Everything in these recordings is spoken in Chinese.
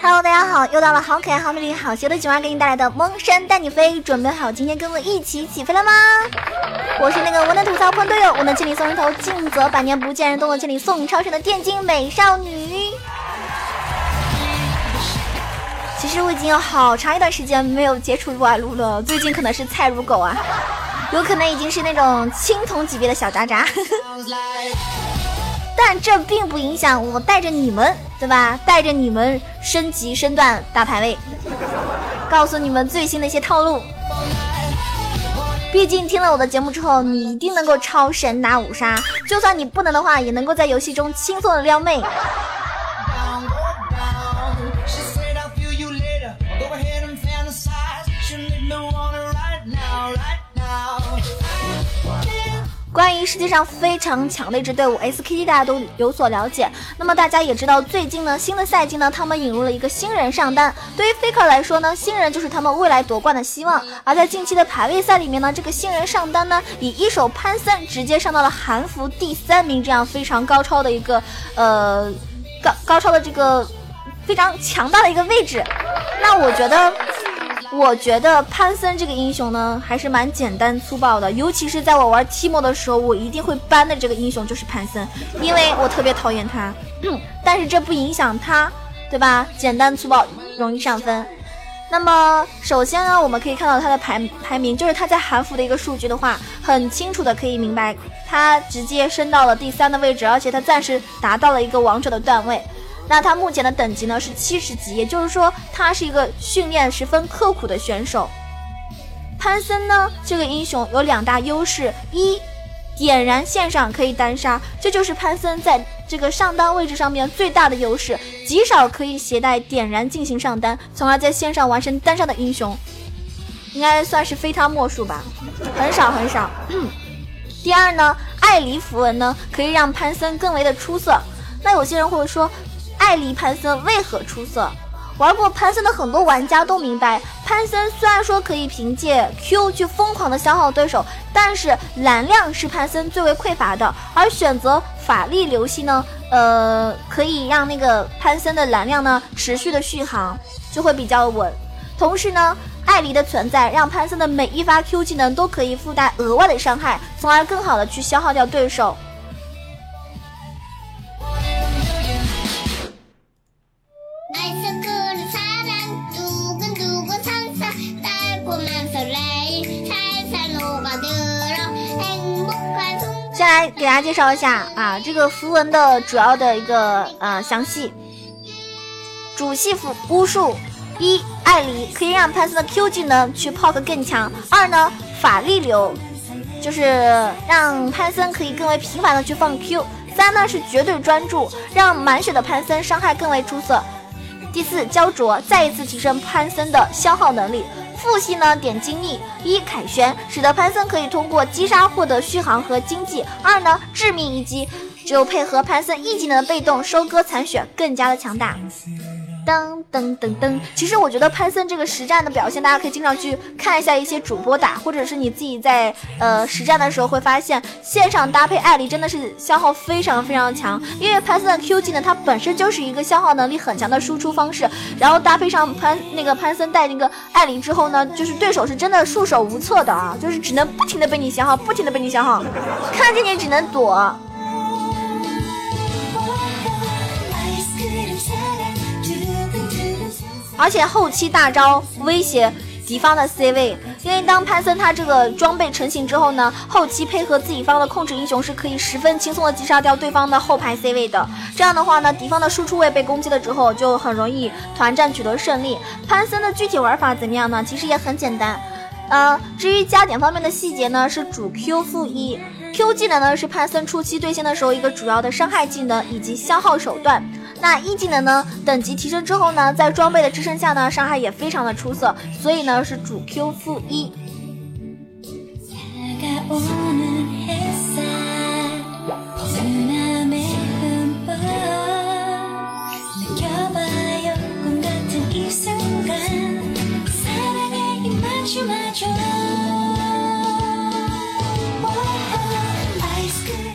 Hello，大家好，又到了好可爱、好美丽、好邪恶的九儿给你带来的蒙山带你飞，准备好今天跟我一起起飞了吗？我是那个我能吐槽喷队友，我能千里送人头，尽责百年不见人，动作千里送超神的电竞美少女。其实我已经有好长一段时间没有接触撸啊撸了，最近可能是菜如狗啊，有可能已经是那种青铜级别的小渣渣。但这并不影响我带着你们，对吧？带着你们升级升段打排位，告诉你们最新的一些套路。毕竟听了我的节目之后，你一定能够超神拿五杀，就算你不能的话，也能够在游戏中轻松的撩妹。关于世界上非常强的一支队伍 SKT，大家都有所了解。那么大家也知道，最近呢，新的赛季呢，他们引入了一个新人上单。对于 Faker 来说呢，新人就是他们未来夺冠的希望。而在近期的排位赛里面呢，这个新人上单呢，以一手潘森直接上到了韩服第三名，这样非常高超的一个呃高高超的这个非常强大的一个位置。那我觉得。我觉得潘森这个英雄呢，还是蛮简单粗暴的，尤其是在我玩 Timo 的时候，我一定会 ban 的这个英雄就是潘森，因为我特别讨厌他。但是这不影响他，对吧？简单粗暴，容易上分。那么首先呢，我们可以看到他的排排名，就是他在韩服的一个数据的话，很清楚的可以明白，他直接升到了第三的位置，而且他暂时达到了一个王者的段位。那他目前的等级呢是七十级，也就是说他是一个训练十分刻苦的选手。潘森呢这个英雄有两大优势：一，点燃线上可以单杀，这就是潘森在这个上单位置上面最大的优势，极少可以携带点燃进行上单，从而在线上完成单杀的英雄，应该算是非他莫属吧，很少很少。第二呢，艾黎符文呢可以让潘森更为的出色。那有些人会说。艾丽潘森为何出色？玩过潘森的很多玩家都明白，潘森虽然说可以凭借 Q 去疯狂的消耗对手，但是蓝量是潘森最为匮乏的。而选择法力流系呢，呃，可以让那个潘森的蓝量呢持续的续航，就会比较稳。同时呢，艾黎的存在让潘森的每一发 Q 技能都可以附带额外的伤害，从而更好的去消耗掉对手。给大家介绍一下啊，这个符文的主要的一个呃详细。主系符巫术一，艾黎可以让潘森的 Q 技能去 poke 更强。二呢，法力流就是让潘森可以更为频繁的去放 Q。三呢是绝对专注，让满血的潘森伤害更为出色。第四，焦灼再一次提升潘森的消耗能力。副系呢点精力一凯旋，使得潘森可以通过击杀获得续航和经济。二呢致命一击，只有配合潘森一技能的被动收割残血，更加的强大。噔噔噔噔，其实我觉得潘森这个实战的表现，大家可以经常去看一下一些主播打，或者是你自己在呃实战的时候会发现，线上搭配艾琳真的是消耗非常非常强，因为潘森的 Q 技能，它本身就是一个消耗能力很强。的输出方式，然后搭配上潘那个潘森带那个艾琳之后呢，就是对手是真的束手无策的啊，就是只能不停的被你消耗，不停的被你消耗，看见你只能躲。而且后期大招威胁敌方的 C 位，因为当潘森他这个装备成型之后呢，后期配合自己方的控制英雄是可以十分轻松的击杀掉对方的后排 C 位的。这样的话呢，敌方的输出位被攻击了之后，就很容易团战取得胜利。潘森的具体玩法怎么样呢？其实也很简单。呃，至于加点方面的细节呢，是主 Q 负一，Q 技能呢是潘森初期对线的时候一个主要的伤害技能以及消耗手段。那一技能呢？等级提升之后呢在装备的支撑下呢伤害也非常的出色所以呢是主 q 负一。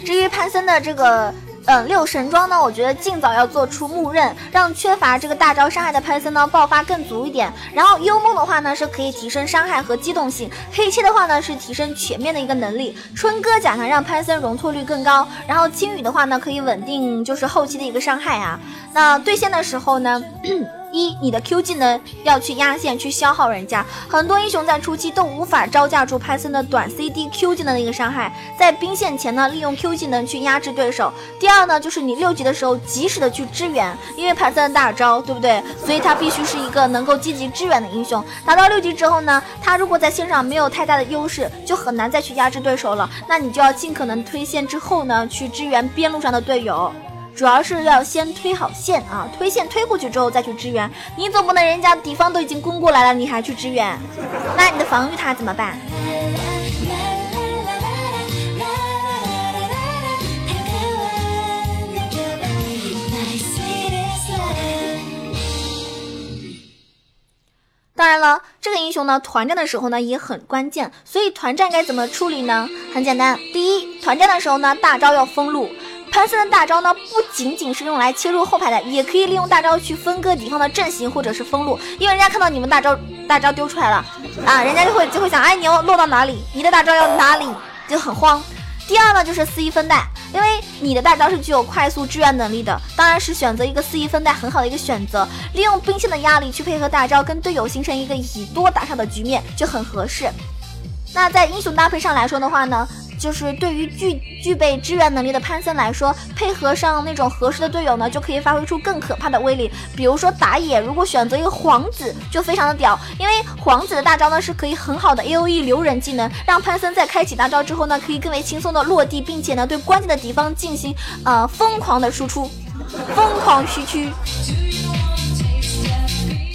至于潘森的这个六神装呢，我觉得尽早要做出木刃，让缺乏这个大招伤害的潘森呢爆发更足一点。然后幽梦的话呢，是可以提升伤害和机动性；黑切的话呢，是提升全面的一个能力；春哥甲呢，让潘森容错率更高；然后青羽的话呢，可以稳定就是后期的一个伤害啊。那对线的时候呢？一，你的 Q 技能要去压线去消耗人家，很多英雄在初期都无法招架住潘森的短 CD Q 技能的一个伤害，在兵线前呢，利用 Q 技能去压制对手。第二呢，就是你六级的时候及时的去支援，因为潘森的大招，对不对？所以他必须是一个能够积极支援的英雄。达到六级之后呢，他如果在线上没有太大的优势，就很难再去压制对手了。那你就要尽可能推线之后呢，去支援边路上的队友。主要是要先推好线啊，推线推过去之后再去支援。你总不能人家敌方都已经攻过来了，你还去支援，那你的防御塔怎么办？当然了，这个英雄呢，团战的时候呢也很关键，所以团战该怎么处理呢？很简单，第一，团战的时候呢，大招要封路。潘森的大招呢，不仅仅是用来切入后排的，也可以利用大招去分割敌方的阵型或者是封路。因为人家看到你们大招大招丢出来了啊，人家就会就会想，哎，你要落到哪里？你的大招要哪里？就很慌。第二呢，就是四一分带，因为你的大招是具有快速支援能力的，当然是选择一个四一分带很好的一个选择。利用兵线的压力去配合大招，跟队友形成一个以多打少的局面，就很合适。那在英雄搭配上来说的话呢？就是对于具具备支援能力的潘森来说，配合上那种合适的队友呢，就可以发挥出更可怕的威力。比如说打野，如果选择一个皇子，就非常的屌，因为皇子的大招呢是可以很好的 A O E 留人技能，让潘森在开启大招之后呢，可以更为轻松的落地，并且呢对关键的敌方进行呃疯狂的输出，疯狂虚区，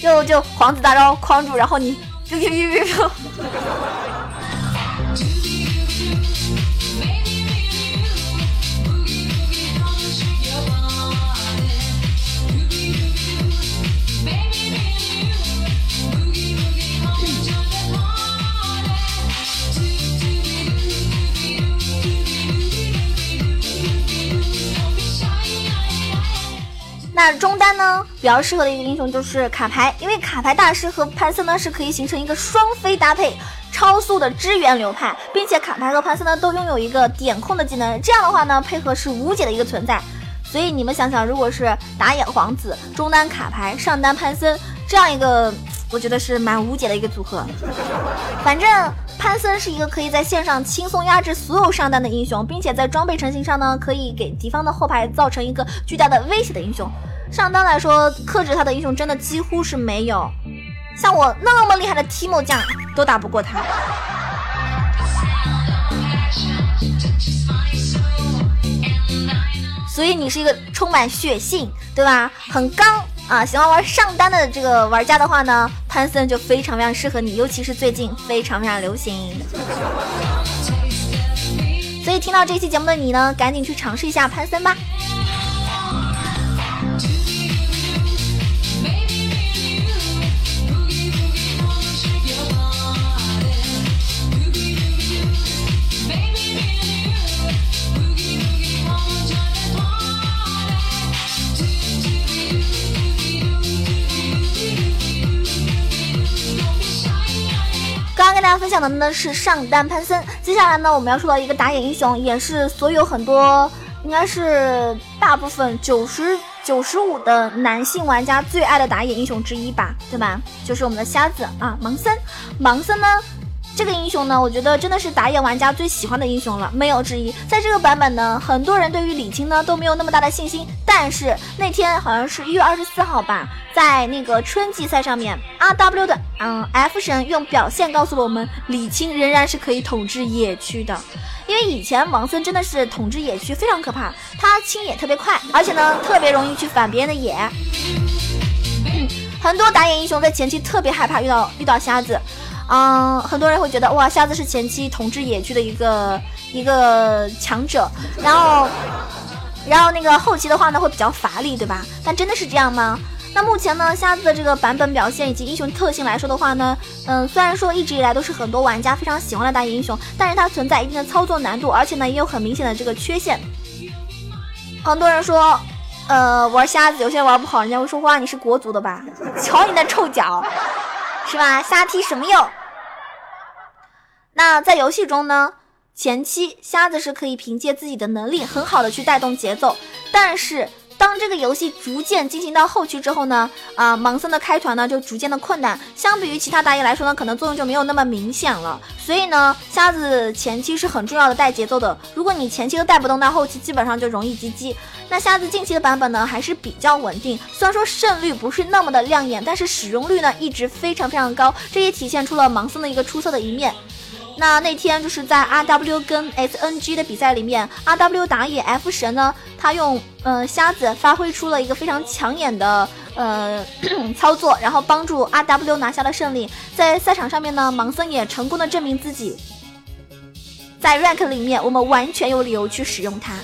就就皇子大招框住，然后你就就就就。那中单呢，比较适合的一个英雄就是卡牌，因为卡牌大师和潘森呢是可以形成一个双飞搭配，超速的支援流派，并且卡牌和潘森呢都拥有一个点控的技能，这样的话呢配合是无解的一个存在。所以你们想想，如果是打野皇子，中单卡牌，上单潘森，这样一个，我觉得是蛮无解的一个组合。反正。潘森是一个可以在线上轻松压制所有上单的英雄，并且在装备成型上呢，可以给敌方的后排造成一个巨大的威胁的英雄。上单来说，克制他的英雄真的几乎是没有，像我那么厉害的提莫将都打不过他。所以你是一个充满血性，对吧？很刚。啊，喜欢玩上单的这个玩家的话呢，潘森就非常非常适合你，尤其是最近非常非常流行。所以听到这期节目的你呢，赶紧去尝试一下潘森吧。刚刚跟大家分享的呢是上单潘森，接下来呢我们要说到一个打野英雄，也是所有很多应该是大部分九十九十五的男性玩家最爱的打野英雄之一吧，对吧？就是我们的瞎子啊，盲僧。盲僧呢？这个英雄呢，我觉得真的是打野玩家最喜欢的英雄了，没有之一。在这个版本呢，很多人对于李青呢都没有那么大的信心。但是那天好像是一月二十四号吧，在那个春季赛上面，R W 的嗯 F 神用表现告诉了我们，李青仍然是可以统治野区的。因为以前盲僧真的是统治野区非常可怕，他清野特别快，而且呢特别容易去反别人的野。很多打野英雄在前期特别害怕遇到遇到瞎子。嗯，很多人会觉得哇，瞎子是前期统治野区的一个一个强者，然后，然后那个后期的话呢会比较乏力，对吧？但真的是这样吗？那目前呢，瞎子的这个版本表现以及英雄特性来说的话呢，嗯，虽然说一直以来都是很多玩家非常喜欢的大英雄，但是它存在一定的操作难度，而且呢也有很明显的这个缺陷。很多人说，呃，玩瞎子有些玩不好，人家会说哇，你是国足的吧？瞧你那臭脚，是吧？瞎踢什么用？那在游戏中呢，前期瞎子是可以凭借自己的能力很好的去带动节奏，但是。当这个游戏逐渐进行到后期之后呢，啊，盲僧的开团呢就逐渐的困难，相比于其他打野来说呢，可能作用就没有那么明显了。所以呢，瞎子前期是很重要的带节奏的，如果你前期都带不动，那后期基本上就容易 GG。那瞎子近期的版本呢还是比较稳定，虽然说胜率不是那么的亮眼，但是使用率呢一直非常非常高，这也体现出了盲僧的一个出色的一面。那那天就是在 R W 跟 S N G 的比赛里面，R W 打野 F 神呢，他用呃瞎子发挥出了一个非常抢眼的呃操作，然后帮助 R W 拿下了胜利。在赛场上面呢，盲僧也成功的证明自己，在 rank 里面，我们完全有理由去使用它。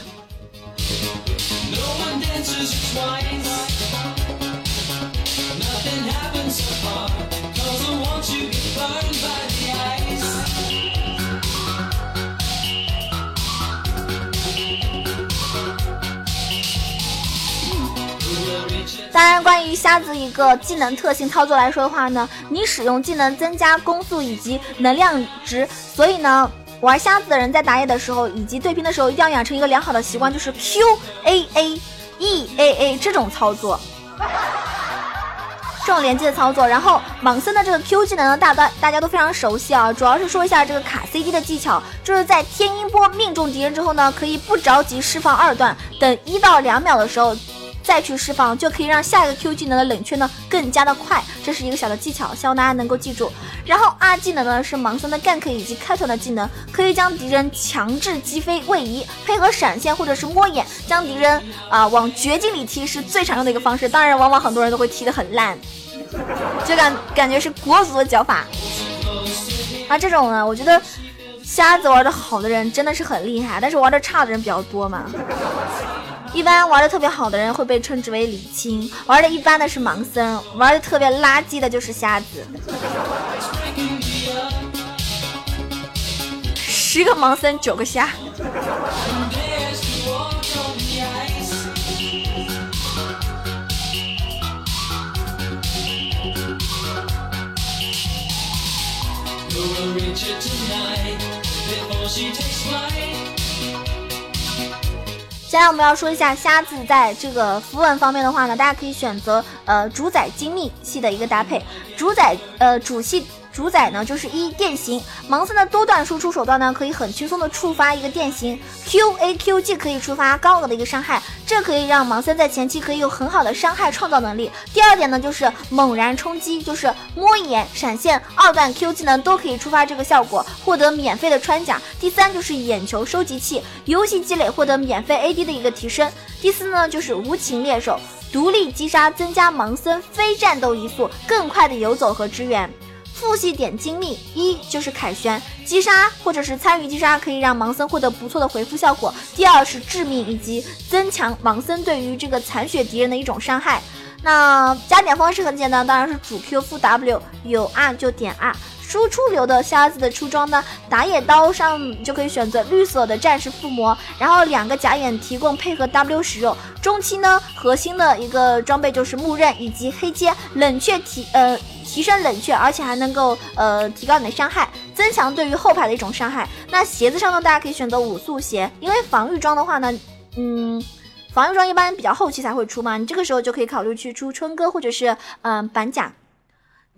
当然，关于瞎子一个技能特性操作来说的话呢，你使用技能增加攻速以及能量值，所以呢，玩瞎子的人在打野的时候以及对拼的时候，一定要养成一个良好的习惯，就是 Q A A E A A 这种操作，这种连接的操作。然后莽森的这个 Q 技能呢，大大大家都非常熟悉啊，主要是说一下这个卡 CD 的技巧，就是在天音波命中敌人之后呢，可以不着急释放二段，等一到两秒的时候。再去释放，就可以让下一个 Q 技能的冷却呢更加的快，这是一个小的技巧，希望大家能够记住。然后 R 技能呢是盲僧的 gank 以及开团的技能，可以将敌人强制击飞位移，配合闪现或者是摸眼，将敌人啊往绝境里踢是最常用的一个方式。当然，往往很多人都会踢得很烂，就感感觉是国足的脚法。啊，这种呢，我觉得瞎子玩的好的人真的是很厉害，但是玩的差的人比较多嘛。一般玩的特别好的人会被称之为李青，玩的一般的是盲僧，玩的特别垃圾的就是瞎子。十个盲僧九个瞎。现在我们要说一下瞎子在这个符文方面的话呢，大家可以选择呃主宰精密系的一个搭配，主宰呃主系。主宰呢就是一电刑，盲僧的多段输出手段呢可以很轻松的触发一个电刑，Q A Q 既可以触发高额的一个伤害，这可以让盲僧在前期可以有很好的伤害创造能力。第二点呢就是猛然冲击，就是摸眼、闪现二段 Q 技能都可以触发这个效果，获得免费的穿甲。第三就是眼球收集器，游戏积累获得免费 A D 的一个提升。第四呢就是无情猎手，独立击杀增加盲僧非战斗移速，更快的游走和支援。复系点精密一就是凯旋击杀或者是参与击杀，可以让盲僧获得不错的回复效果。第二是致命以及增强盲僧对于这个残血敌人的一种伤害。那加点方式很简单，当然是主 Q 负 W，有 R 就点 R。输出流的瞎子的出装呢，打野刀上就可以选择绿色的战士附魔，然后两个假眼提供配合 W 使用。中期呢，核心的一个装备就是木刃以及黑阶冷却提呃。提升冷却，而且还能够呃提高你的伤害，增强对于后排的一种伤害。那鞋子上呢，大家可以选择五速鞋，因为防御装的话呢，嗯，防御装一般比较后期才会出嘛，你这个时候就可以考虑去出春哥或者是嗯板甲。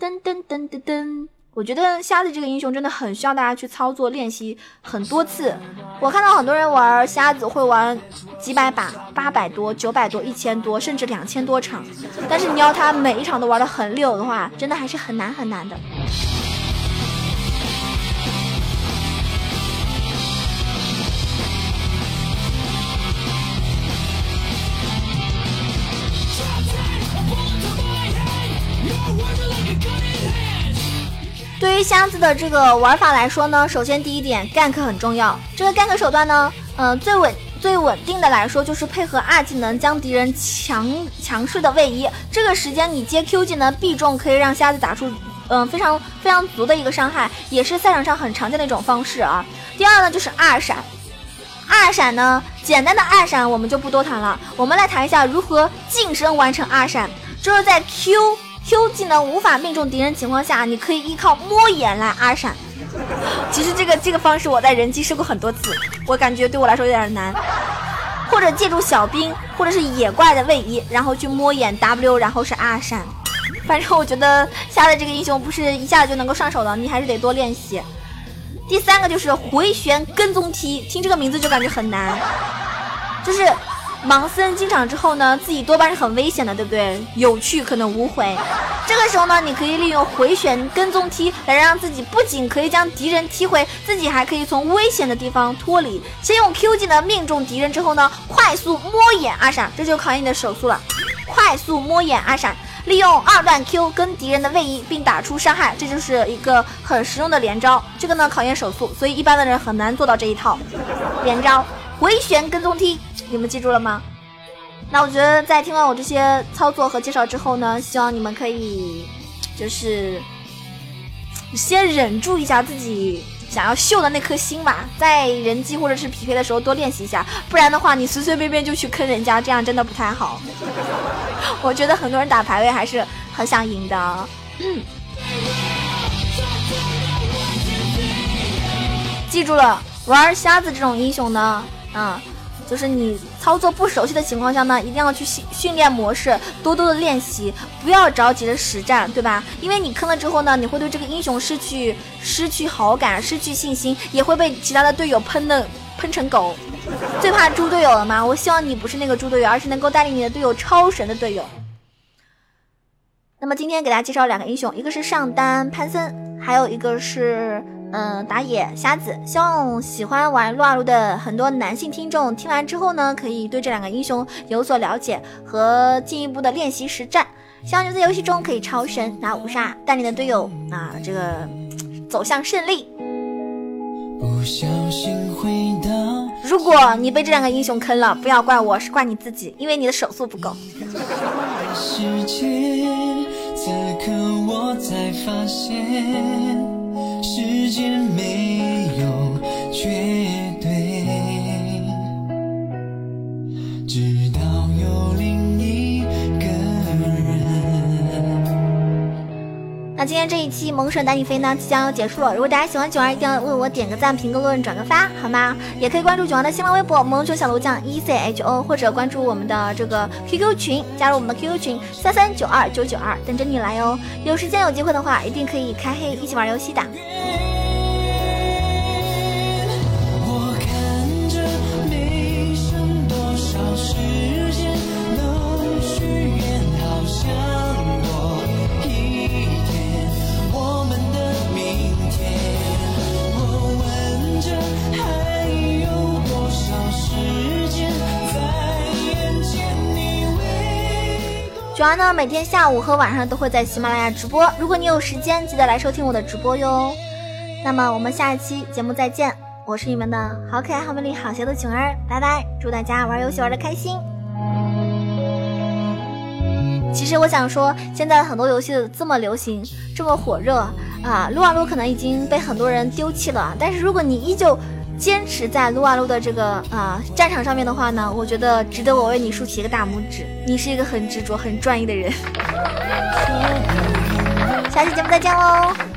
噔噔噔噔噔。我觉得瞎子这个英雄真的很需要大家去操作练习很多次。我看到很多人玩瞎子会玩几百把，八百多、九百多、一千多，甚至两千多场。但是你要他每一场都玩的很溜的话，真的还是很难很难的。对于瞎子的这个玩法来说呢，首先第一点，gank 很重要。这个 gank 手段呢，嗯，最稳最稳定的来说就是配合二技能将敌人强强势的位移。这个时间你接 Q 技能必中，可以让瞎子打出嗯非常非常足的一个伤害，也是赛场上很常见的一种方式啊。第二呢就是二闪。二闪呢，简单的二闪我们就不多谈了，我们来谈一下如何近身完成二闪，就是在 Q Q 技能无法命中敌人情况下，你可以依靠摸眼来二闪。其实这个这个方式我在人机试过很多次，我感觉对我来说有点难。或者借助小兵或者是野怪的位移，然后去摸眼 W，然后是 R 闪。反正我觉得瞎的这个英雄不是一下子就能够上手的，你还是得多练习。第三个就是回旋跟踪踢，听这个名字就感觉很难，就是。盲僧进场之后呢，自己多半是很危险的，对不对？有去可能无回。这个时候呢，你可以利用回旋跟踪踢来让自己不仅可以将敌人踢回，自己还可以从危险的地方脱离。先用 Q 技能命中敌人之后呢，快速摸眼二闪，这就考验你的手速了。快速摸眼二闪，利用二段 Q 跟敌人的位移并打出伤害，这就是一个很实用的连招。这个呢考验手速，所以一般的人很难做到这一套连招。回旋跟踪踢，你们记住了吗？那我觉得在听完我这些操作和介绍之后呢，希望你们可以就是先忍住一下自己想要秀的那颗心吧，在人机或者是匹配的时候多练习一下，不然的话你随随便便就去坑人家，这样真的不太好。我觉得很多人打排位还是很想赢的。记住了，玩瞎子这种英雄呢。嗯，就是你操作不熟悉的情况下呢，一定要去训训练模式，多多的练习，不要着急的实战，对吧？因为你坑了之后呢，你会对这个英雄失去失去好感，失去信心，也会被其他的队友喷的喷成狗。最怕猪队友了吗？我希望你不是那个猪队友，而是能够带领你的队友超神的队友。那么今天给大家介绍两个英雄，一个是上单潘森，还有一个是。嗯，打野瞎子，希望喜欢玩撸啊撸的很多男性听众听完之后呢，可以对这两个英雄有所了解和进一步的练习实战。希望你在游戏中可以超神拿五杀，带领的队友啊，这个走向胜利。不小心回到如果你被这两个英雄坑了，不要怪我，是怪你自己，因为你的手速不够。世界间没有绝对，直到有另一个人。那今天这一期萌神带你飞呢，即将要结束了。如果大家喜欢九儿，一定要为我点个赞、评个论、转个发，好吗？也可以关注九儿的新浪微博“萌熊小炉酱 E C H O”，或者关注我们的这个 QQ 群，加入我们的 QQ 群三三九二九九二，等着你来哦。有时间有机会的话，一定可以开黑一起玩游戏的。主要呢，每天下午和晚上都会在喜马拉雅直播。如果你有时间，记得来收听我的直播哟。那么我们下一期节目再见，我是你们的好可爱、好美丽、好邪的囧儿，拜拜！祝大家玩游戏玩的开心。其实我想说，现在很多游戏这么流行，这么火热啊，撸啊撸可能已经被很多人丢弃了，但是如果你依旧。坚持在撸啊撸的这个啊战场上面的话呢，我觉得值得我为你竖起一个大拇指。你是一个很执着、很专一的人。下期节目再见喽。